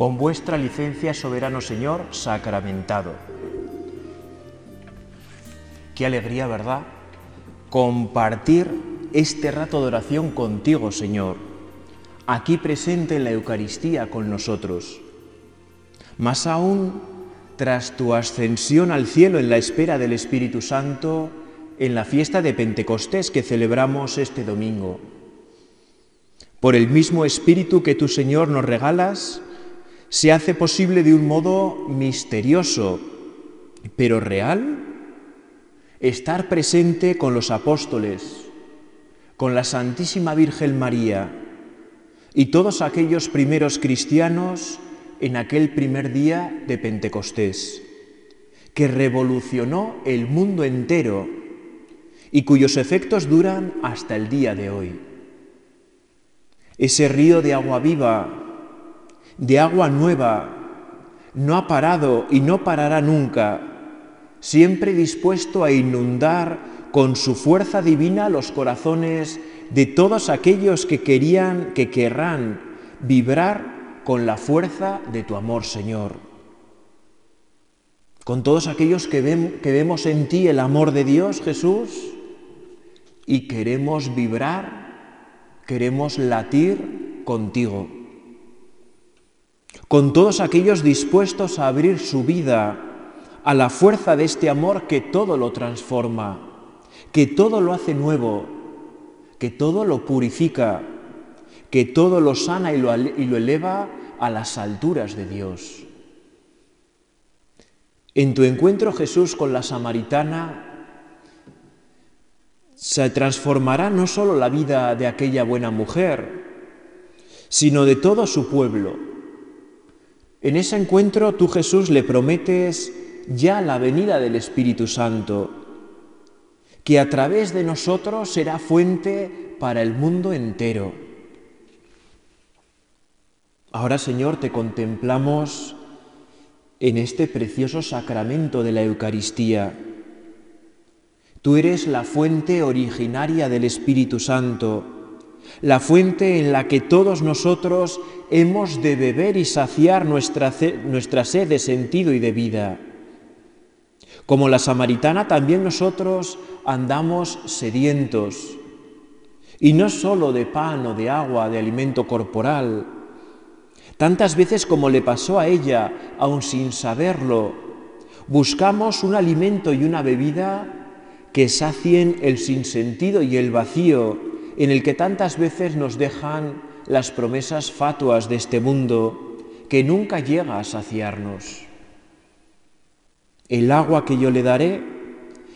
con vuestra licencia, soberano Señor, sacramentado. Qué alegría, ¿verdad? Compartir este rato de oración contigo, Señor, aquí presente en la Eucaristía con nosotros. Más aún, tras tu ascensión al cielo en la espera del Espíritu Santo, en la fiesta de Pentecostés que celebramos este domingo. Por el mismo Espíritu que tu Señor nos regalas, se hace posible de un modo misterioso, pero real, estar presente con los apóstoles, con la Santísima Virgen María y todos aquellos primeros cristianos en aquel primer día de Pentecostés, que revolucionó el mundo entero y cuyos efectos duran hasta el día de hoy. Ese río de agua viva, de agua nueva, no ha parado y no parará nunca, siempre dispuesto a inundar con su fuerza divina los corazones de todos aquellos que querían, que querrán vibrar con la fuerza de tu amor, Señor. Con todos aquellos que, vemos en ti el amor de Dios, Jesús, y queremos vibrar, queremos latir contigo. Con todos aquellos dispuestos a abrir su vida a la fuerza de este amor que todo lo transforma, que todo lo hace nuevo, que todo lo purifica, que todo lo sana y lo, eleva a las alturas de Dios. En tu encuentro Jesús con la samaritana se transformará no solo la vida de aquella buena mujer, sino de todo su pueblo. En ese encuentro tú Jesús le prometes ya la venida del Espíritu Santo, que a través de nosotros será fuente para el mundo entero. Ahora, Señor, te contemplamos en este precioso sacramento de la Eucaristía. Tú eres la fuente originaria del Espíritu Santo, la fuente en la que todos nosotros hemos de beber y saciar nuestra, nuestra sed de sentido y de vida. Como la samaritana, también nosotros andamos sedientos, y no solo de pan o de agua, de alimento corporal, Tantas veces como le pasó a ella, aun sin saberlo, buscamos un alimento y una bebida que sacien el sinsentido y el vacío en el que tantas veces nos dejan las promesas fatuas de este mundo que nunca llega a saciarnos. El agua que yo le daré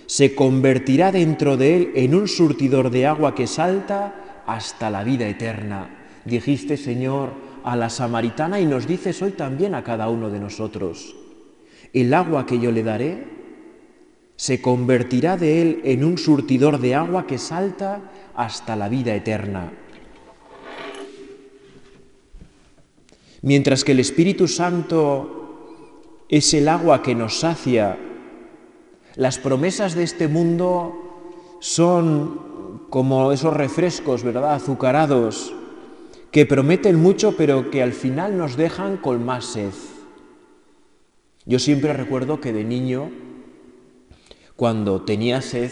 se convertirá dentro de él en un surtidor de agua que salta hasta la vida eterna. Dijiste, Señor, a la samaritana y nos dices hoy también a cada uno de nosotros, el agua que yo le daré se convertirá de él en un surtidor de agua que salta hasta la vida eterna. Mientras que el Espíritu Santo es el agua que nos sacia, las promesas de este mundo son como esos refrescos, ¿verdad?, azucarados, que prometen mucho pero que al final nos dejan con más sed. Yo siempre recuerdo que de niño, cuando tenía sed,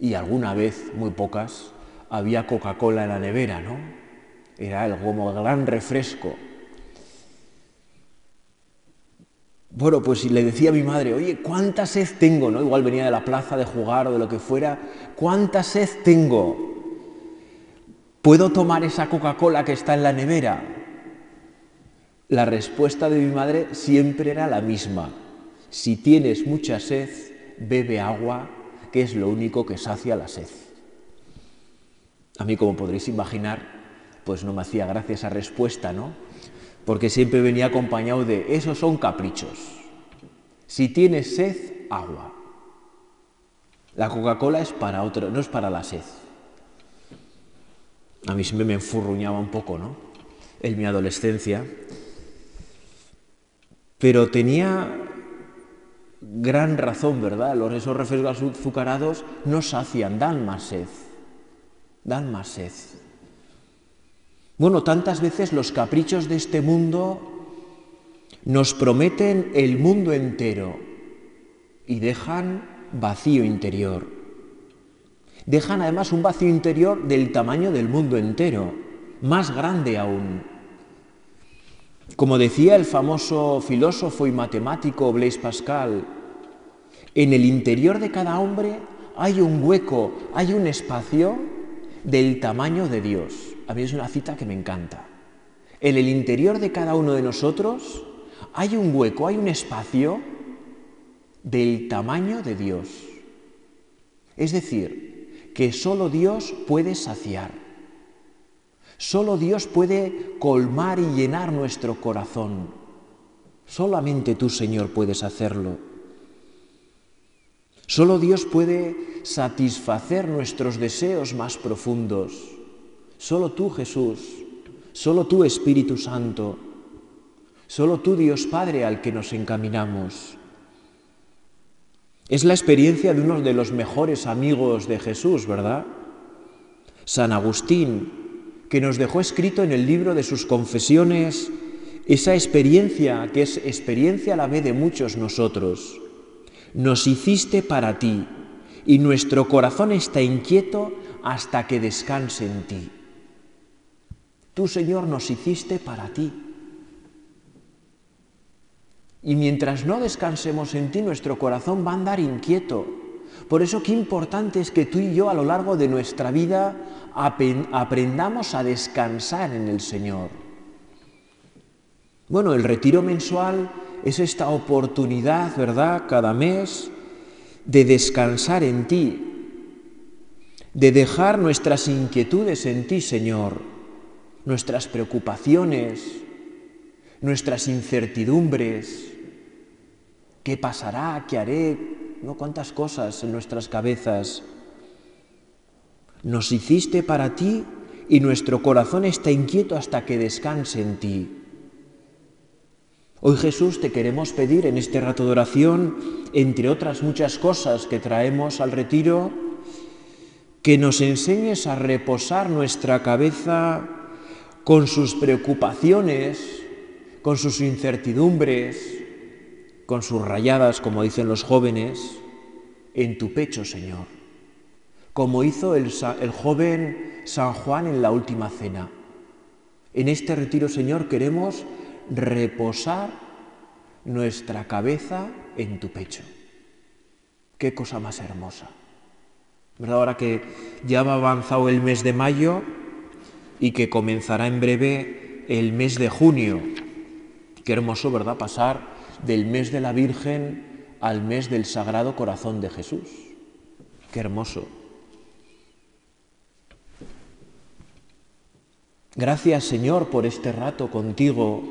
y alguna vez, muy pocas, había Coca-Cola en la nevera, ¿no? Era el, como gran refresco. Bueno, pues le decía a mi madre, oye, ¿cuánta sed tengo? ¿no? Igual venía de la plaza de jugar o de lo que fuera, ¿cuánta sed tengo? ¿Puedo tomar esa Coca-Cola que está en la nevera? La respuesta de mi madre siempre era la misma. Si tienes mucha sed, bebe agua, que es lo único que sacia la sed. A mí, como podréis imaginar, pues no me hacía gracia esa respuesta, ¿no? Porque siempre venía acompañado de, esos son caprichos. Si tienes sed, agua. La Coca-Cola es para otro, no es para la sed. A mí siempre me enfurruñaba un poco, ¿no? En mi adolescencia. Pero tenía gran razón, ¿verdad? Los, esos refrescos azucarados no sacian, dan más sed. Dan más sed. Bueno, tantas veces los caprichos de este mundo nos prometen el mundo entero y dejan vacío interior. Dejan además un vacío interior del tamaño del mundo entero, más grande aún. Como decía el famoso filósofo y matemático Blaise Pascal, en el interior de cada hombre hay un hueco, hay un espacio del tamaño de Dios. A mí es una cita que me encanta. En el interior de cada uno de nosotros hay un hueco, hay un espacio del tamaño de Dios. Es decir, que solo Dios puede saciar. Solo Dios puede colmar y llenar nuestro corazón. Solamente tú, Señor, puedes hacerlo. Solo Dios puede satisfacer nuestros deseos más profundos. Solo tú, Jesús, solo tú, Espíritu Santo, solo tú, Dios Padre, al que nos encaminamos. Es la experiencia de uno de los mejores amigos de Jesús, ¿verdad? San Agustín, que nos dejó escrito en el libro de sus confesiones esa experiencia que es experiencia a la vez de muchos nosotros. Nos hiciste para ti y nuestro corazón está inquieto hasta que descanse en ti. Tú, Señor, nos hiciste para ti. Y mientras no descansemos en ti, nuestro corazón va a andar inquieto. Por eso qué importante es que tú y yo a lo largo de nuestra vida aprendamos a descansar en el Señor. Bueno, el retiro mensual es esta oportunidad, ¿verdad?, cada mes de descansar en ti, de dejar nuestras inquietudes en ti, Señor, nuestras preocupaciones, nuestras incertidumbres, qué pasará, qué haré, no cuántas cosas en nuestras cabezas. Nos hiciste para ti y nuestro corazón está inquieto hasta que descanse en ti. Hoy Jesús te queremos pedir en este rato de oración, entre otras muchas cosas que traemos al retiro, que nos enseñes a reposar nuestra cabeza con sus preocupaciones, con sus incertidumbres, con sus rayadas, como dicen los jóvenes, en tu pecho, Señor, como hizo el, joven San Juan en la última cena. En este retiro, Señor, queremos reposar nuestra cabeza en tu pecho. Qué cosa más hermosa. ¿Verdad? Ahora que ya va avanzado el mes de mayo y que comenzará en breve el mes de junio, Qué hermoso, ¿verdad? Pasar del mes de la Virgen al mes del Sagrado Corazón de Jesús. Qué hermoso. Gracias Señor por este rato contigo,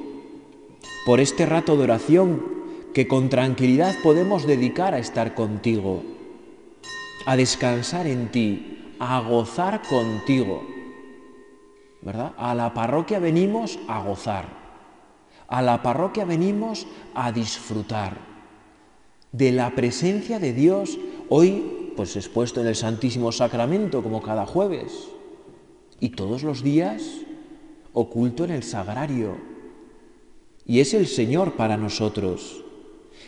por este rato de oración que con tranquilidad podemos dedicar a estar contigo, a descansar en ti, a gozar contigo. ¿Verdad? A la parroquia venimos a gozar. A la parroquia venimos a disfrutar de la presencia de Dios, hoy pues expuesto en el Santísimo Sacramento como cada jueves y todos los días oculto en el sagrario. Y es el Señor para nosotros.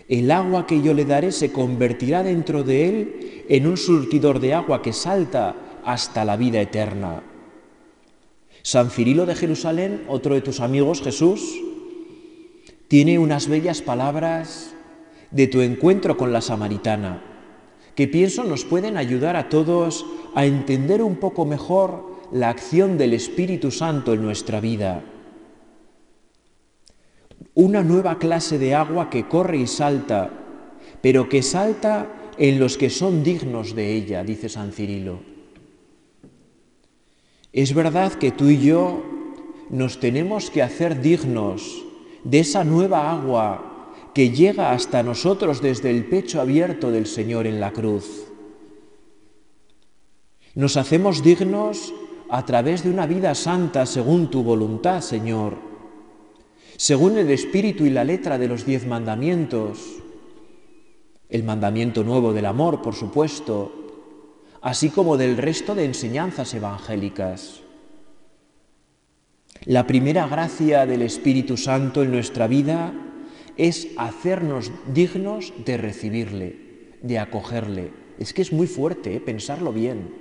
El agua que yo le daré se convertirá dentro de él en un surtidor de agua que salta hasta la vida eterna. San Cirilo de Jerusalén, otro de tus amigos, Jesús, tiene unas bellas palabras de tu encuentro con la samaritana, que pienso nos pueden ayudar a todos a entender un poco mejor la acción del Espíritu Santo en nuestra vida. Una nueva clase de agua que corre y salta, pero que salta en los que son dignos de ella, dice San Cirilo. Es verdad que tú y yo nos tenemos que hacer dignos de esa nueva agua que llega hasta nosotros desde el pecho abierto del Señor en la cruz. Nos hacemos dignos a través de una vida santa según tu voluntad, Señor, según el espíritu y la letra de los diez mandamientos, el mandamiento nuevo del amor, por supuesto, así como del resto de enseñanzas evangélicas. La primera gracia del Espíritu Santo en nuestra vida es hacernos dignos de recibirle, de acogerle. Es que es muy fuerte, ¿eh? pensarlo bien.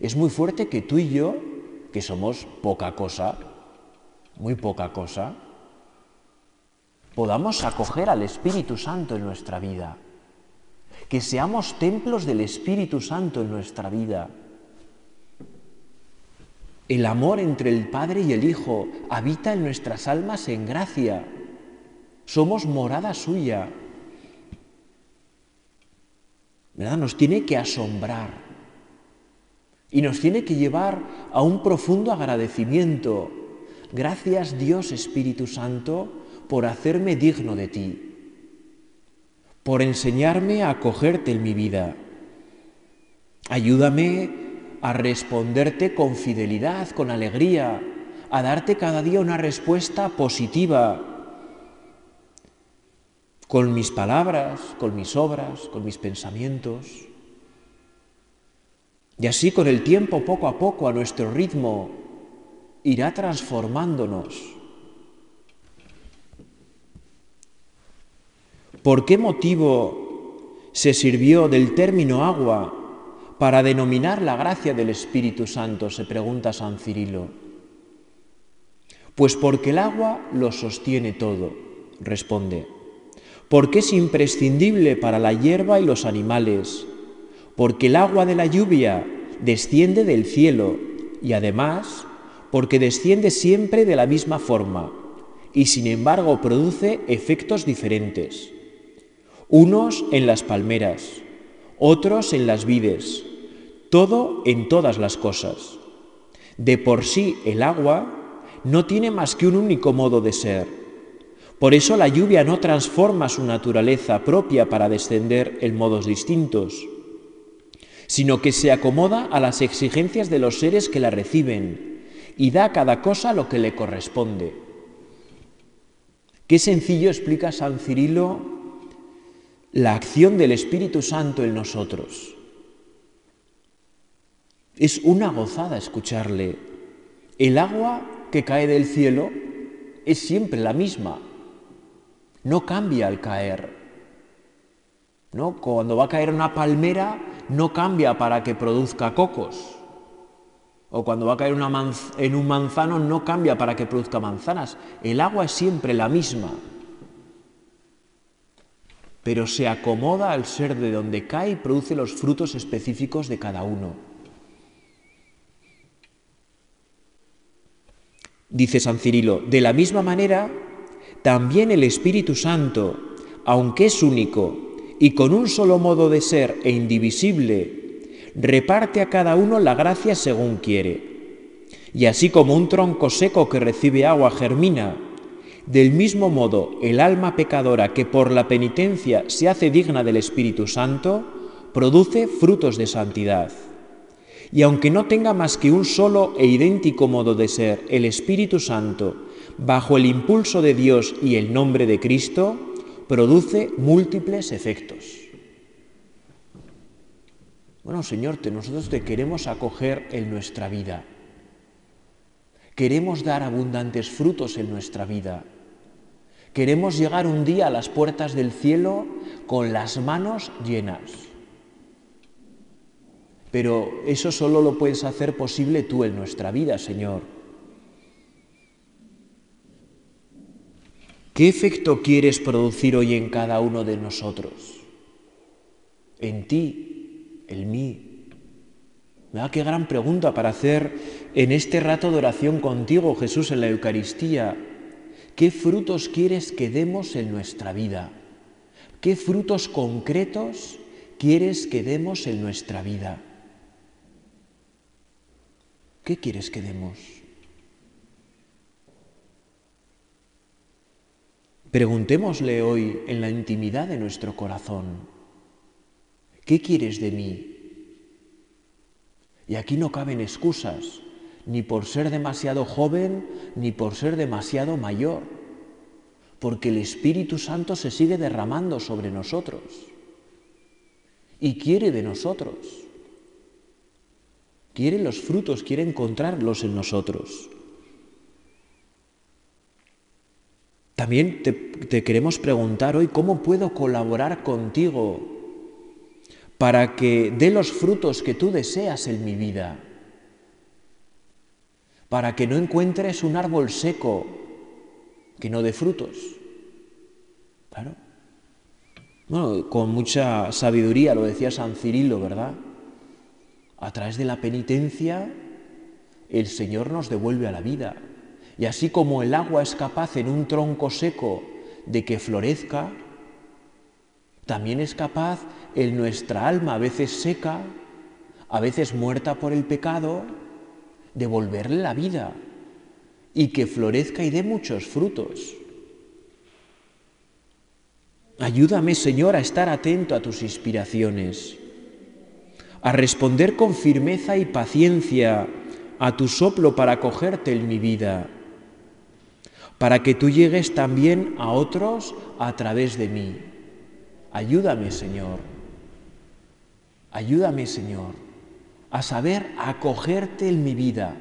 Es muy fuerte que tú y yo, que somos poca cosa, muy poca cosa, podamos acoger al Espíritu Santo en nuestra vida, que seamos templos del Espíritu Santo en nuestra vida. El amor entre el Padre y el Hijo habita en nuestras almas en gracia. Somos morada suya. Nos tiene que asombrar y nos tiene que llevar a un profundo agradecimiento. Gracias Dios Espíritu Santo por hacerme digno de ti, por enseñarme a acogerte en mi vida. Ayúdame a responderte con fidelidad, con alegría, a darte cada día una respuesta positiva, con mis palabras, con mis obras, con mis pensamientos. Y así con el tiempo, poco a poco, a nuestro ritmo, irá transformándonos ¿Por qué motivo se sirvió del término agua para denominar la gracia del Espíritu Santo? se pregunta San Cirilo. Pues porque el agua lo sostiene todo, responde. Porque es imprescindible para la hierba y los animales. Porque el agua de la lluvia desciende del cielo y además porque desciende siempre de la misma forma y sin embargo produce efectos diferentes unos en las palmeras, otros en las vides, todo en todas las cosas. De por sí el agua no tiene más que un único modo de ser. Por eso la lluvia no transforma su naturaleza propia para descender en modos distintos, sino que se acomoda a las exigencias de los seres que la reciben y da a cada cosa lo que le corresponde. Qué sencillo explica San Cirilo la acción del Espíritu Santo en nosotros. Es una gozada escucharle. El agua que cae del cielo es siempre la misma, no cambia al caer. ¿No? Cuando va a caer una palmera, no cambia para que produzca cocos. O cuando va a caer en un manzano, no cambia para que produzca manzanas. El agua es siempre la misma pero se acomoda al ser de donde cae y produce los frutos específicos de cada uno. Dice San Cirilo, de la misma manera, también el Espíritu Santo, aunque es único y con un solo modo de ser e indivisible, reparte a cada uno la gracia según quiere. Y así como un tronco seco que recibe agua germina, del mismo modo, el alma pecadora que por la penitencia se hace digna del Espíritu Santo, produce frutos de santidad. Y aunque no tenga más que un solo e idéntico modo de ser, el Espíritu Santo, bajo el impulso de Dios y el nombre de Cristo, produce múltiples efectos. Bueno, Señor, nosotros te queremos acoger en nuestra vida. Queremos dar abundantes frutos en nuestra vida. Queremos llegar un día a las puertas del cielo con las manos llenas. Pero eso solo lo puedes hacer posible tú en nuestra vida, Señor. ¿Qué efecto quieres producir hoy en cada uno de nosotros? En ti, en mí, ¿Verdad? Qué gran pregunta para hacer en este rato de oración contigo, Jesús, en la Eucaristía. ¿Qué frutos quieres que demos en nuestra vida? ¿Qué frutos concretos quieres que demos en nuestra vida? ¿Qué quieres que demos? Preguntémosle hoy en la intimidad de nuestro corazón, ¿qué quieres de mí? Y aquí no caben excusas, ni por ser demasiado joven, ni por ser demasiado mayor, porque el Espíritu Santo se sigue derramando sobre nosotros y quiere de nosotros. Quiere los frutos, quiere encontrarlos en nosotros. También te, queremos preguntar hoy cómo puedo colaborar contigo para que dé los frutos que tú deseas en mi vida, para que no encuentres un árbol seco que no dé frutos. Claro. Bueno, con mucha sabiduría lo decía San Cirilo, ¿verdad? A través de la penitencia, el Señor nos devuelve a la vida. Y así como el agua es capaz en un tronco seco de que florezca, también es capaz en nuestra alma, a veces seca, a veces muerta por el pecado, de volverle la vida y que florezca y dé muchos frutos. Ayúdame, Señor, a estar atento a tus inspiraciones, a responder con firmeza y paciencia a tu soplo para acogerte en mi vida para que tú llegues también a otros a través de mí. Ayúdame, Señor. Ayúdame, Señor, a saber acogerte en mi vida,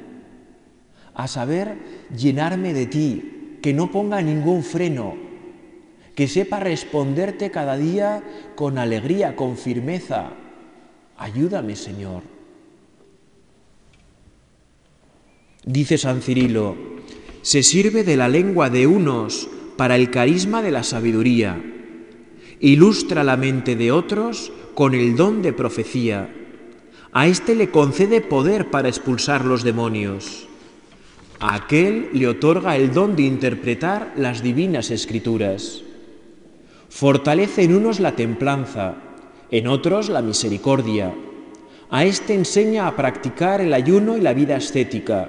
a saber llenarme de ti, que no ponga ningún freno, que sepa responderte cada día con alegría, con firmeza. Ayúdame, Señor. Dice San Cirilo, se sirve de la lengua de unos para el carisma de la sabiduría, ilustra la mente de otros con el don de profecía, a éste le concede poder para expulsar los demonios, a aquel le otorga el don de interpretar las divinas escrituras, fortalece en unos la templanza, en otros la misericordia, a éste enseña a practicar el ayuno y la vida ascética,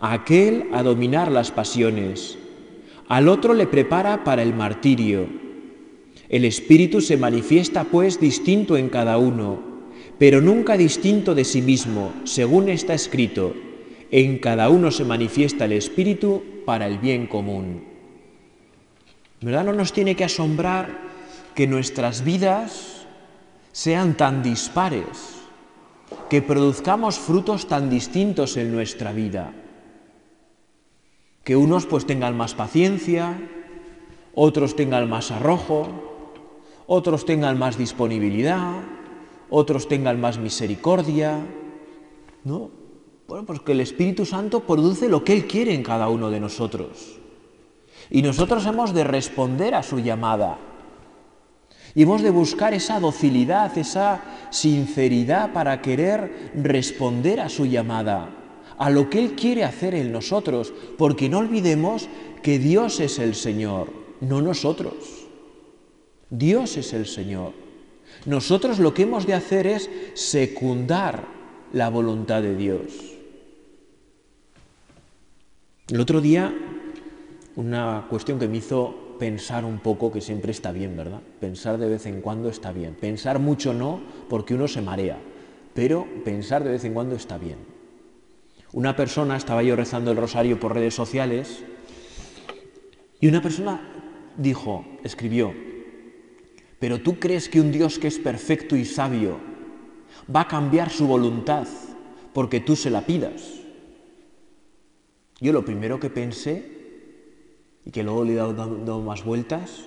aquel a dominar las pasiones, al otro le prepara para el martirio. El Espíritu se manifiesta pues distinto en cada uno, pero nunca distinto de sí mismo, según está escrito, en cada uno se manifiesta el Espíritu para el bien común. ¿Verdad? No nos tiene que asombrar que nuestras vidas sean tan dispares, que produzcamos frutos tan distintos en nuestra vida que unos pues tengan más paciencia, otros tengan más arrojo, otros tengan más disponibilidad, otros tengan más misericordia, ¿no? Bueno, pues que el Espíritu Santo produce lo que Él quiere en cada uno de nosotros. Y nosotros hemos de responder a su llamada. Y hemos de buscar esa docilidad, esa sinceridad para querer responder a su llamada a lo que Él quiere hacer en nosotros, porque no olvidemos que Dios es el Señor, no nosotros. Dios es el Señor. Nosotros lo que hemos de hacer es secundar la voluntad de Dios. El otro día, una cuestión que me hizo pensar un poco, que siempre está bien, ¿verdad? Pensar de vez en cuando está bien. Pensar mucho no, porque uno se marea, pero pensar de vez en cuando está bien. Una persona, estaba yo rezando el rosario por redes sociales, y una persona dijo, escribió, pero tú crees que un Dios que es perfecto y sabio va a cambiar su voluntad porque tú se la pidas. Yo lo primero que pensé, y que luego le he dado, más vueltas,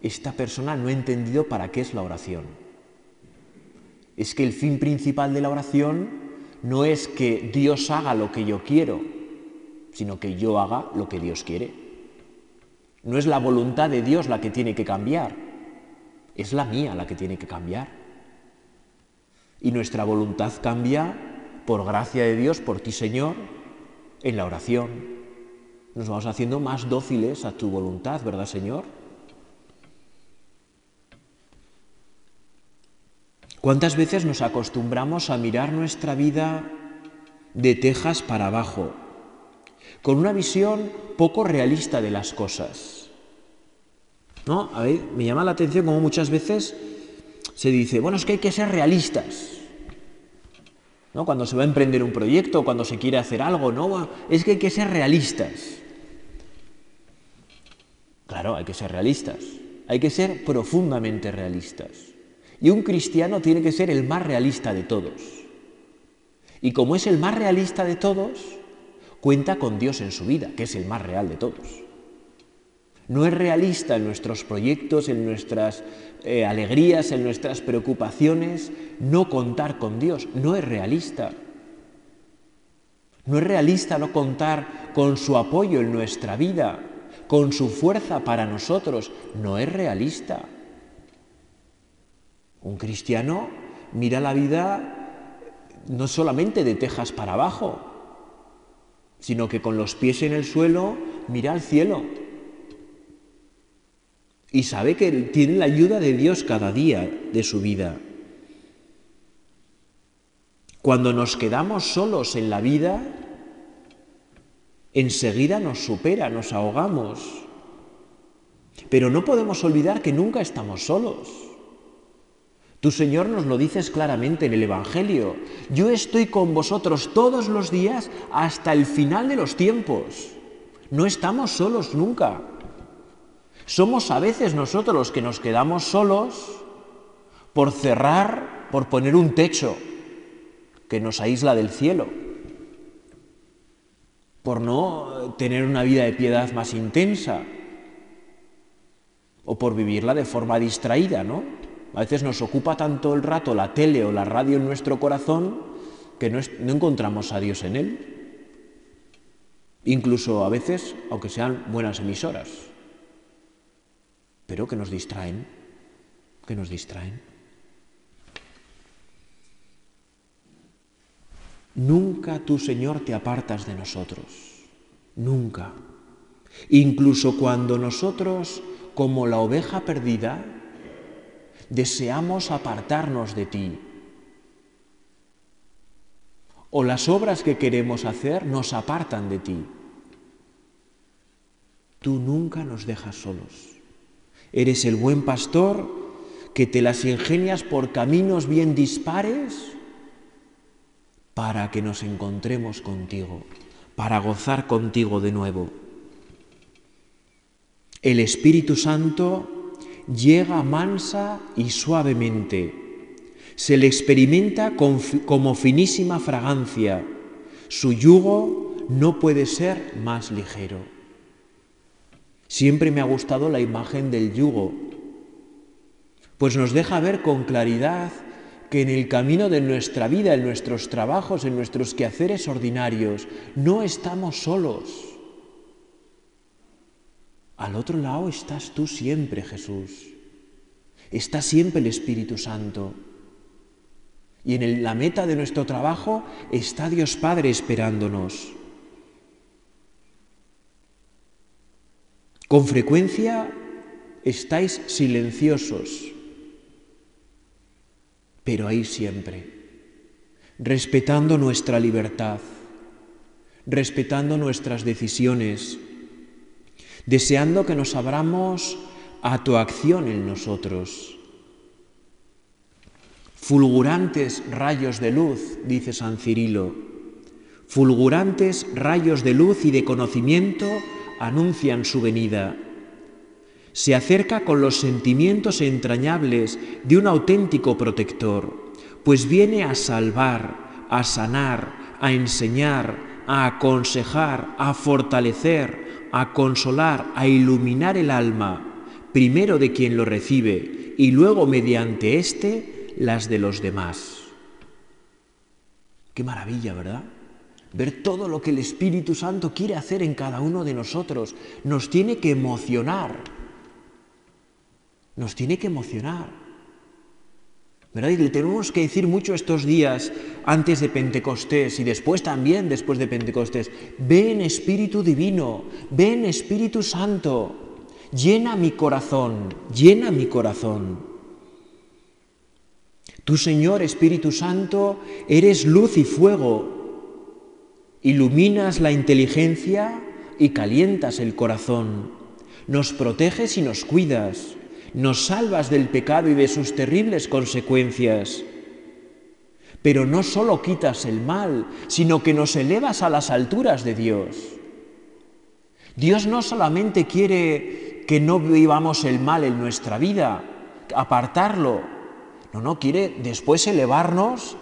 esta persona no ha entendido para qué es la oración. Es que el fin principal de la oración no es que Dios haga lo que yo quiero, sino que yo haga lo que Dios quiere. No es la voluntad de Dios la que tiene que cambiar, es la mía la que tiene que cambiar. Y nuestra voluntad cambia por gracia de Dios, por ti Señor, en la oración. Nos vamos haciendo más dóciles a tu voluntad, ¿verdad Señor? ¿Cuántas veces nos acostumbramos a mirar nuestra vida de tejas para abajo, con una visión poco realista de las cosas? ¿No? A ver, me llama la atención como muchas veces se dice, bueno, es que hay que ser realistas. ¿No? Cuando se va a emprender un proyecto, cuando se quiere hacer algo, no, es que hay que ser realistas. Claro, hay que ser realistas. Hay que ser profundamente realistas. Y un cristiano tiene que ser el más realista de todos. Y como es el más realista de todos, cuenta con Dios en su vida, que es el más real de todos. No es realista en nuestros proyectos, en nuestras eh, alegrías, en nuestras preocupaciones, no contar con Dios. No es realista. No es realista no contar con su apoyo en nuestra vida, con su fuerza para nosotros. No es realista. Un cristiano mira la vida no solamente de tejas para abajo, sino que con los pies en el suelo mira al cielo y sabe que tiene la ayuda de Dios cada día de su vida. Cuando nos quedamos solos en la vida, enseguida nos supera, nos ahogamos. Pero no podemos olvidar que nunca estamos solos. Tu Señor nos lo dices claramente en el Evangelio. Yo estoy con vosotros todos los días hasta el final de los tiempos. No estamos solos nunca. Somos a veces nosotros los que nos quedamos solos por cerrar, por poner un techo que nos aísla del cielo, por no tener una vida de piedad más intensa o por vivirla de forma distraída, ¿no? A veces nos ocupa tanto el rato la tele o la radio en nuestro corazón que no, no encontramos a Dios en él. Incluso a veces, aunque sean buenas emisoras pero que nos distraen, que nos distraen. Nunca tú, Señor, te apartas de nosotros, nunca. Incluso cuando nosotros, como la oveja perdida, deseamos apartarnos de ti. O las obras que queremos hacer nos apartan de ti. Tú nunca nos dejas solos. Eres el buen pastor que te las ingenias por caminos bien dispares para que nos encontremos contigo, para gozar contigo de nuevo. El Espíritu Santo llega mansa y suavemente, se le experimenta como finísima fragancia, su yugo no puede ser más ligero. Siempre me ha gustado la imagen del yugo, pues nos deja ver con claridad que en el camino de nuestra vida, en nuestros trabajos, en nuestros quehaceres ordinarios, no estamos solos. Al otro lado estás tú siempre, Jesús. Está siempre el Espíritu Santo. Y en la meta de nuestro trabajo está Dios Padre esperándonos. Con frecuencia estáis silenciosos, pero ahí siempre, respetando nuestra libertad, respetando nuestras decisiones, deseando que nos abramos a tu acción en nosotros. Fulgurantes rayos de luz, dice San Cirilo, fulgurantes rayos de luz y de conocimiento anuncian su venida. Se acerca con los sentimientos entrañables de un auténtico protector, pues viene a salvar, a sanar, a enseñar, a aconsejar, a fortalecer, a consolar, a iluminar el alma, primero de quien lo recibe y luego mediante éste las de los demás. Qué maravilla, ¿verdad? Ver todo lo que el Espíritu Santo quiere hacer en cada uno de nosotros. Nos tiene que emocionar. Nos tiene que emocionar. ¿Verdad? Y le tenemos que decir mucho estos días antes de Pentecostés y después también después de Pentecostés. Ven Espíritu Divino, ven Espíritu Santo, llena mi corazón, llena mi corazón. Tú, Señor Espíritu Santo, eres luz y fuego, iluminas la inteligencia y calientas el corazón, nos proteges y nos cuidas, nos salvas del pecado y de sus terribles consecuencias. Pero no solo quitas el mal, sino que nos elevas a las alturas de Dios. Dios no solamente quiere que no vivamos el mal en nuestra vida, apartarlo, no, no, quiere después elevarnos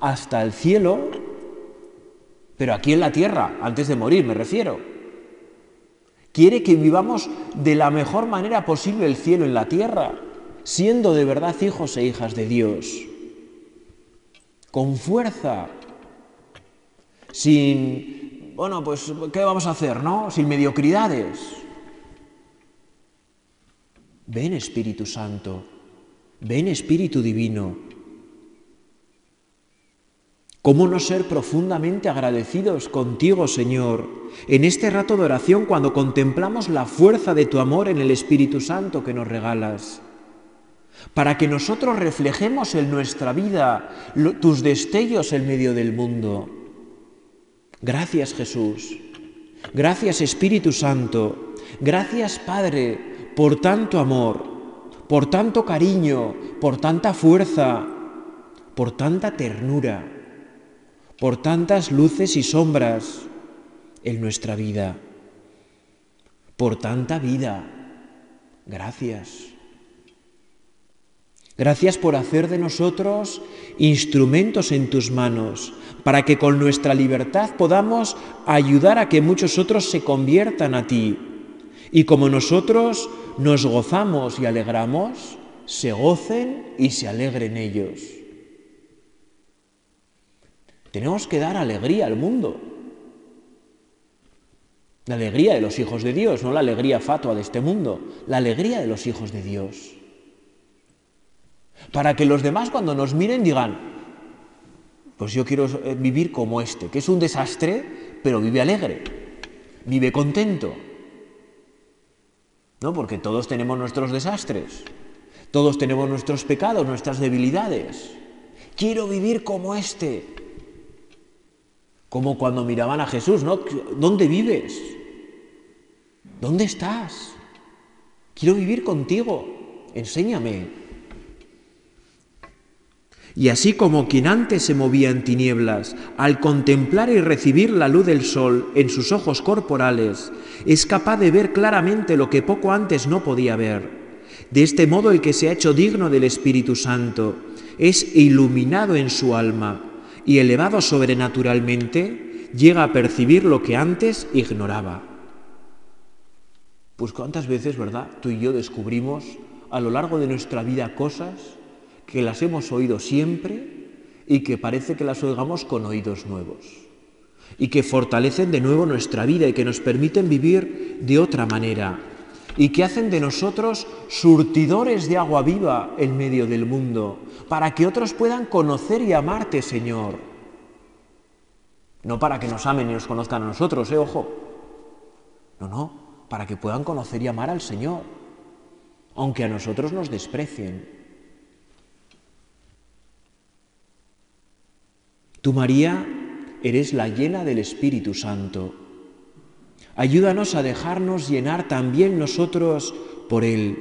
hasta el cielo pero aquí en la tierra, antes de morir me refiero. Quiere que vivamos de la mejor manera posible el cielo en la tierra, siendo de verdad hijos e hijas de Dios. Con fuerza, sin, bueno, pues, ¿qué vamos a hacer, no? Sin mediocridades. Ven Espíritu Santo, ven Espíritu Divino, ¿Cómo no ser profundamente agradecidos contigo, Señor, en este rato de oración cuando contemplamos la fuerza de tu amor en el Espíritu Santo que nos regalas? Para que nosotros reflejemos en nuestra vida tus destellos en medio del mundo. Gracias Jesús. Gracias Espíritu Santo. Gracias Padre por tanto amor, por tanto cariño, por tanta fuerza, por tanta ternura por tantas luces y sombras en nuestra vida, por tanta vida. Gracias. Gracias por hacer de nosotros instrumentos en tus manos, para que con nuestra libertad podamos ayudar a que muchos otros se conviertan a ti. Y como nosotros nos gozamos y alegramos, se gocen y se alegren ellos. Tenemos que dar alegría al mundo. La alegría de los hijos de Dios, no la alegría fatua de este mundo, la alegría de los hijos de Dios. Para que los demás cuando nos miren digan, pues yo quiero eh, vivir como este, que es un desastre, pero vive alegre, vive contento. ¿No? Porque todos tenemos nuestros desastres, todos tenemos nuestros pecados, nuestras debilidades. Quiero vivir como este, como cuando miraban a Jesús, ¿no? ¿Dónde vives? ¿Dónde estás? Quiero vivir contigo. Enséñame. Y así como quien antes se movía en tinieblas, al contemplar y recibir la luz del sol en sus ojos corporales, es capaz de ver claramente lo que poco antes no podía ver. De este modo el que se ha hecho digno del Espíritu Santo es iluminado en su alma y elevado sobrenaturalmente, llega a percibir lo que antes ignoraba. Pues cuántas veces, ¿verdad? Tú y yo descubrimos a lo largo de nuestra vida cosas que las hemos oído siempre y que parece que las oigamos con oídos nuevos y que fortalecen de nuevo nuestra vida y que nos permiten vivir de otra manera y que hacen de nosotros surtidores de agua viva en medio del mundo, para que otros puedan conocer y amarte, Señor. No para que nos amen y nos conozcan a nosotros, eh, ojo. No, no, para que puedan conocer y amar al Señor, aunque a nosotros nos desprecien. Tú, María, eres la llena del Espíritu Santo Ayúdanos a dejarnos llenar también nosotros por Él,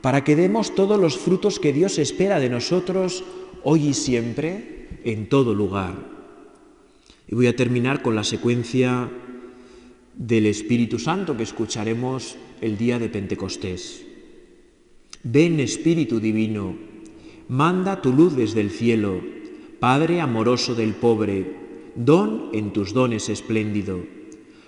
para que demos todos los frutos que Dios espera de nosotros hoy y siempre, en todo lugar. Y voy a terminar con la secuencia del Espíritu Santo que escucharemos el día de Pentecostés. Ven Espíritu Divino, manda tu luz desde el cielo, Padre amoroso del pobre, don en tus dones espléndido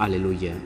Aleluya.